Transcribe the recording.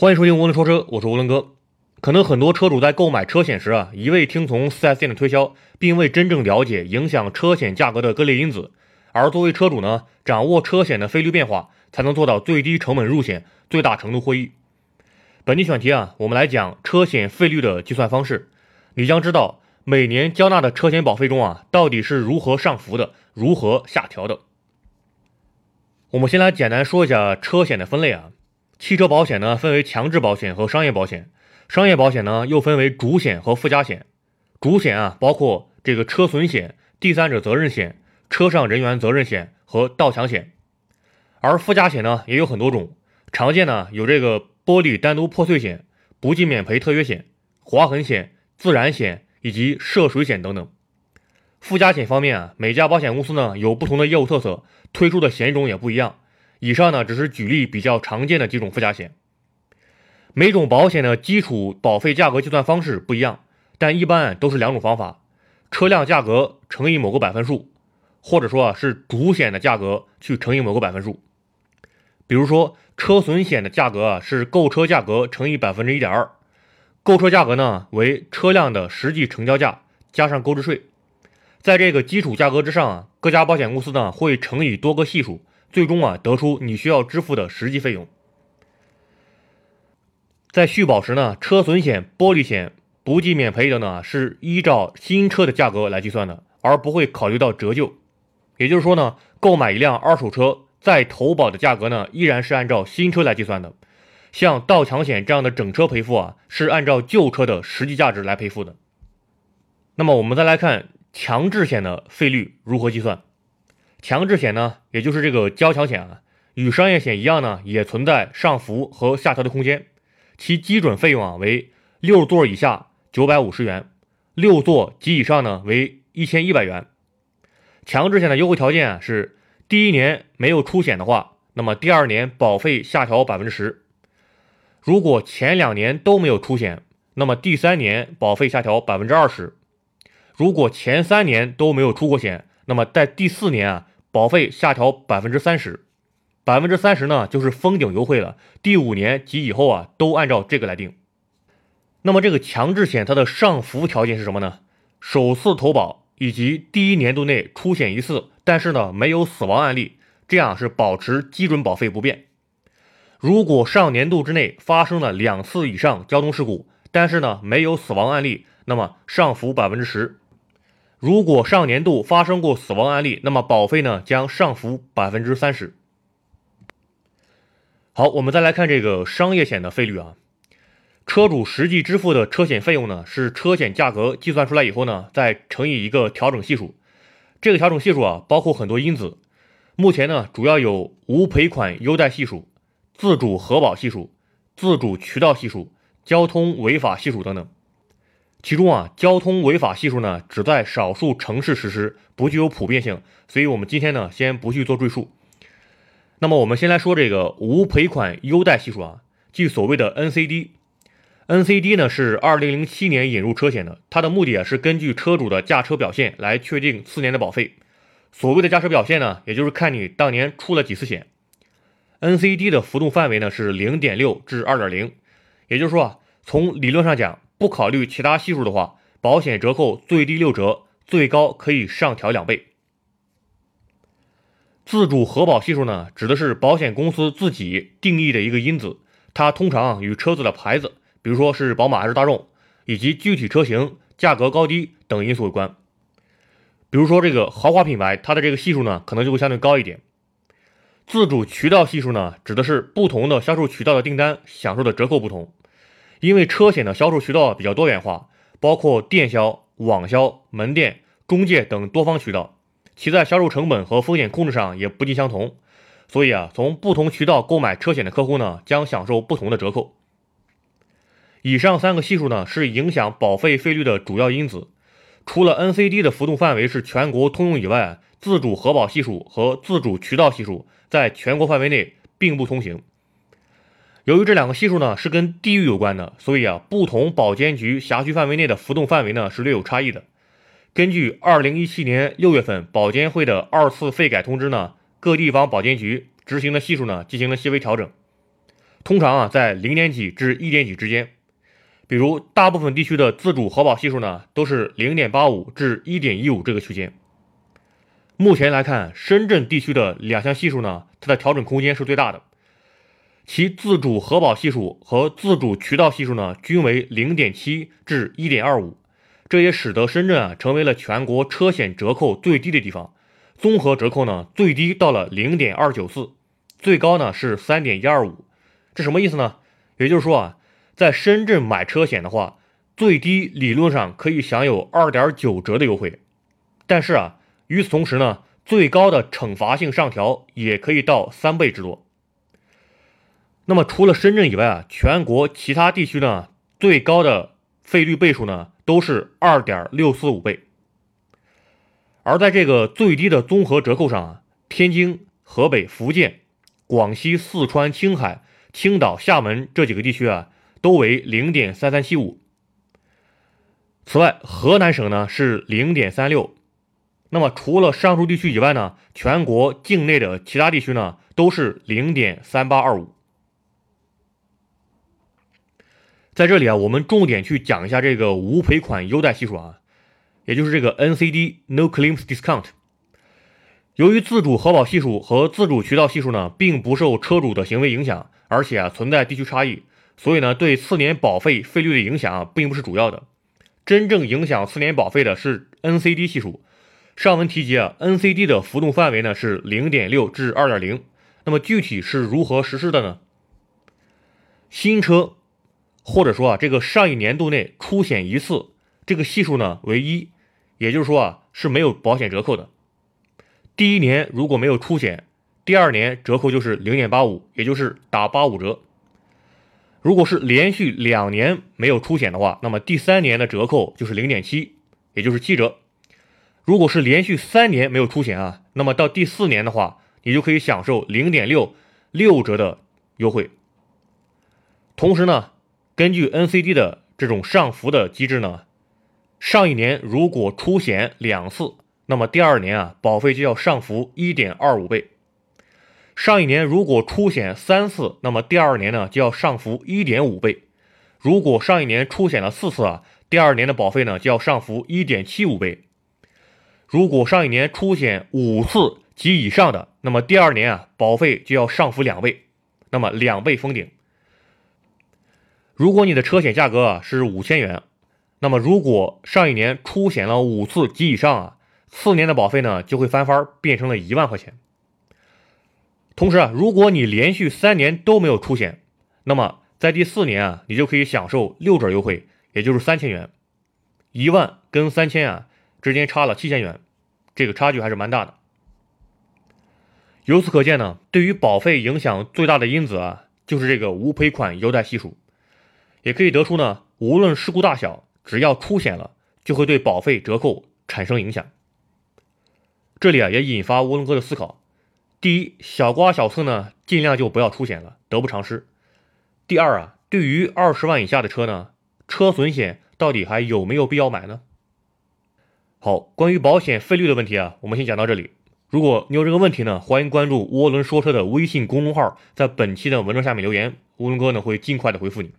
欢迎收听无伦说车，我是无伦哥。可能很多车主在购买车险时啊，一味听从 4S 店的推销，并未真正了解影响车险价格的各类因子。而作为车主呢，掌握车险的费率变化，才能做到最低成本入险，最大程度获益。本期选题啊，我们来讲车险费率的计算方式。你将知道每年交纳的车险保费中啊，到底是如何上浮的，如何下调的。我们先来简单说一下车险的分类啊。汽车保险呢，分为强制保险和商业保险。商业保险呢，又分为主险和附加险。主险啊，包括这个车损险、第三者责任险、车上人员责任险和盗抢险。而附加险呢，也有很多种，常见呢有这个玻璃单独破碎险、不计免赔特约险、划痕险、自燃险以及涉水险等等。附加险方面啊，每家保险公司呢有不同的业务特色，推出的险种也不一样。以上呢只是举例比较常见的几种附加险，每种保险的基础保费价格计算方式不一样，但一般都是两种方法：车辆价格乘以某个百分数，或者说啊是主险的价格去乘以某个百分数。比如说车损险的价格啊是购车价格乘以百分之一点二，购车价格呢为车辆的实际成交价加上购置税，在这个基础价格之上啊，各家保险公司呢会乘以多个系数。最终啊，得出你需要支付的实际费用。在续保时呢，车损险、玻璃险、不计免赔等等，是依照新车的价格来计算的，而不会考虑到折旧。也就是说呢，购买一辆二手车，在投保的价格呢，依然是按照新车来计算的。像盗抢险这样的整车赔付啊，是按照旧车的实际价值来赔付的。那么我们再来看强制险的费率如何计算。强制险呢，也就是这个交强险啊，与商业险一样呢，也存在上浮和下调的空间。其基准费用啊为六座以下九百五十元，六座及以上呢为一千一百元。强制险的优惠条件啊是：第一年没有出险的话，那么第二年保费下调百分之十；如果前两年都没有出险，那么第三年保费下调百分之二十；如果前三年都没有出过险，那么在第四年啊。保费下调百分之三十，百分之三十呢就是封顶优惠了。第五年及以后啊，都按照这个来定。那么这个强制险它的上浮条件是什么呢？首次投保以及第一年度内出险一次，但是呢没有死亡案例，这样是保持基准保费不变。如果上年度之内发生了两次以上交通事故，但是呢没有死亡案例，那么上浮百分之十。如果上年度发生过死亡案例，那么保费呢将上浮百分之三十。好，我们再来看这个商业险的费率啊，车主实际支付的车险费用呢是车险价格计算出来以后呢再乘以一个调整系数，这个调整系数啊包括很多因子，目前呢主要有无赔款优待系数、自主核保系数、自主渠道系数、交通违法系数等等。其中啊，交通违法系数呢，只在少数城市实施，不具有普遍性，所以我们今天呢，先不去做赘述。那么我们先来说这个无赔款优待系数啊，即所谓的 NCD。NCD 呢是2007年引入车险的，它的目的啊是根据车主的驾车表现来确定次年的保费。所谓的驾车表现呢，也就是看你当年出了几次险。NCD 的浮动范围呢是0.6至2.0，也就是说啊，从理论上讲。不考虑其他系数的话，保险折扣最低六折，最高可以上调两倍。自主核保系数呢，指的是保险公司自己定义的一个因子，它通常与车子的牌子，比如说是宝马还是大众，以及具体车型、价格高低等因素有关。比如说这个豪华品牌，它的这个系数呢，可能就会相对高一点。自主渠道系数呢，指的是不同的销售渠道的订单享受的折扣不同。因为车险的销售渠道比较多元化，包括电销、网销、门店、中介等多方渠道，其在销售成本和风险控制上也不尽相同，所以啊，从不同渠道购买车险的客户呢，将享受不同的折扣。以上三个系数呢，是影响保费费率的主要因子。除了 NCD 的浮动范围是全国通用以外，自主核保系数和自主渠道系数在全国范围内并不通行。由于这两个系数呢是跟地域有关的，所以啊，不同保监局辖区范围内的浮动范围呢是略有差异的。根据二零一七年六月份保监会的二次费改通知呢，各地方保监局执行的系数呢进行了细微调整。通常啊在零点几至一点几之间。比如大部分地区的自主核保系数呢都是零点八五至一点一五这个区间。目前来看，深圳地区的两项系数呢，它的调整空间是最大的，其自主核保系数和自主渠道系数呢均为零点七至一点二五。这也使得深圳啊成为了全国车险折扣最低的地方，综合折扣呢最低到了零点二九四，最高呢是三点一二五，这什么意思呢？也就是说啊，在深圳买车险的话，最低理论上可以享有二点九折的优惠，但是啊，与此同时呢，最高的惩罚性上调也可以到三倍之多。那么除了深圳以外啊，全国其他地区呢，最高的费率倍数呢？都是二点六四五倍，而在这个最低的综合折扣上啊，天津、河北、福建、广西、四川、青海、青岛、厦门这几个地区啊，都为零点三三七五。此外，河南省呢是零点三六。那么除了上述地区以外呢，全国境内的其他地区呢都是零点三八二五。在这里啊，我们重点去讲一下这个无赔款优待系数啊，也就是这个 NCD No Claims Discount。由于自主核保系数和自主渠道系数呢，并不受车主的行为影响，而且啊存在地区差异，所以呢，对次年保费费率的影响啊，并不是主要的。真正影响次年保费的是 NCD 系数。上文提及啊，NCD 的浮动范围呢是零点六至二点零。那么具体是如何实施的呢？新车。或者说啊，这个上一年度内出险一次，这个系数呢为一，也就是说啊是没有保险折扣的。第一年如果没有出险，第二年折扣就是零点八五，也就是打八五折。如果是连续两年没有出险的话，那么第三年的折扣就是零点七，也就是七折。如果是连续三年没有出险啊，那么到第四年的话，你就可以享受零点六六折的优惠。同时呢。根据 NCD 的这种上浮的机制呢，上一年如果出险两次，那么第二年啊保费就要上浮一点二五倍；上一年如果出险三次，那么第二年呢就要上浮一点五倍；如果上一年出险了四次啊，第二年的保费呢就要上浮一点七五倍；如果上一年出险五次及以上的，那么第二年啊保费就要上浮两倍，那么两倍封顶。如果你的车险价格啊是五千元，那么如果上一年出险了五次及以上啊，次年的保费呢就会翻番，变成了一万块钱。同时啊，如果你连续三年都没有出险，那么在第四年啊，你就可以享受六折优惠，也就是三千元。一万跟三千啊之间差了七千元，这个差距还是蛮大的。由此可见呢，对于保费影响最大的因子啊，就是这个无赔款优待系数。也可以得出呢，无论事故大小，只要出险了，就会对保费折扣产生影响。这里啊，也引发乌龙哥的思考：第一，小刮小蹭呢，尽量就不要出险了，得不偿失；第二啊，对于二十万以下的车呢，车损险到底还有没有必要买呢？好，关于保险费率的问题啊，我们先讲到这里。如果你有这个问题呢，欢迎关注涡轮说车的微信公众号，在本期的文章下面留言，乌龙哥呢会尽快的回复你。